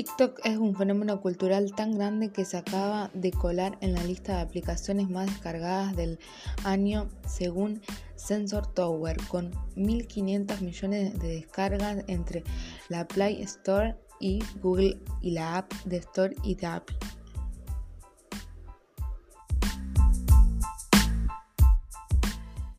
TikTok es un fenómeno cultural tan grande que se acaba de colar en la lista de aplicaciones más descargadas del año según Sensor Tower, con 1.500 millones de descargas entre la Play Store y Google y la App de Store y de Apple.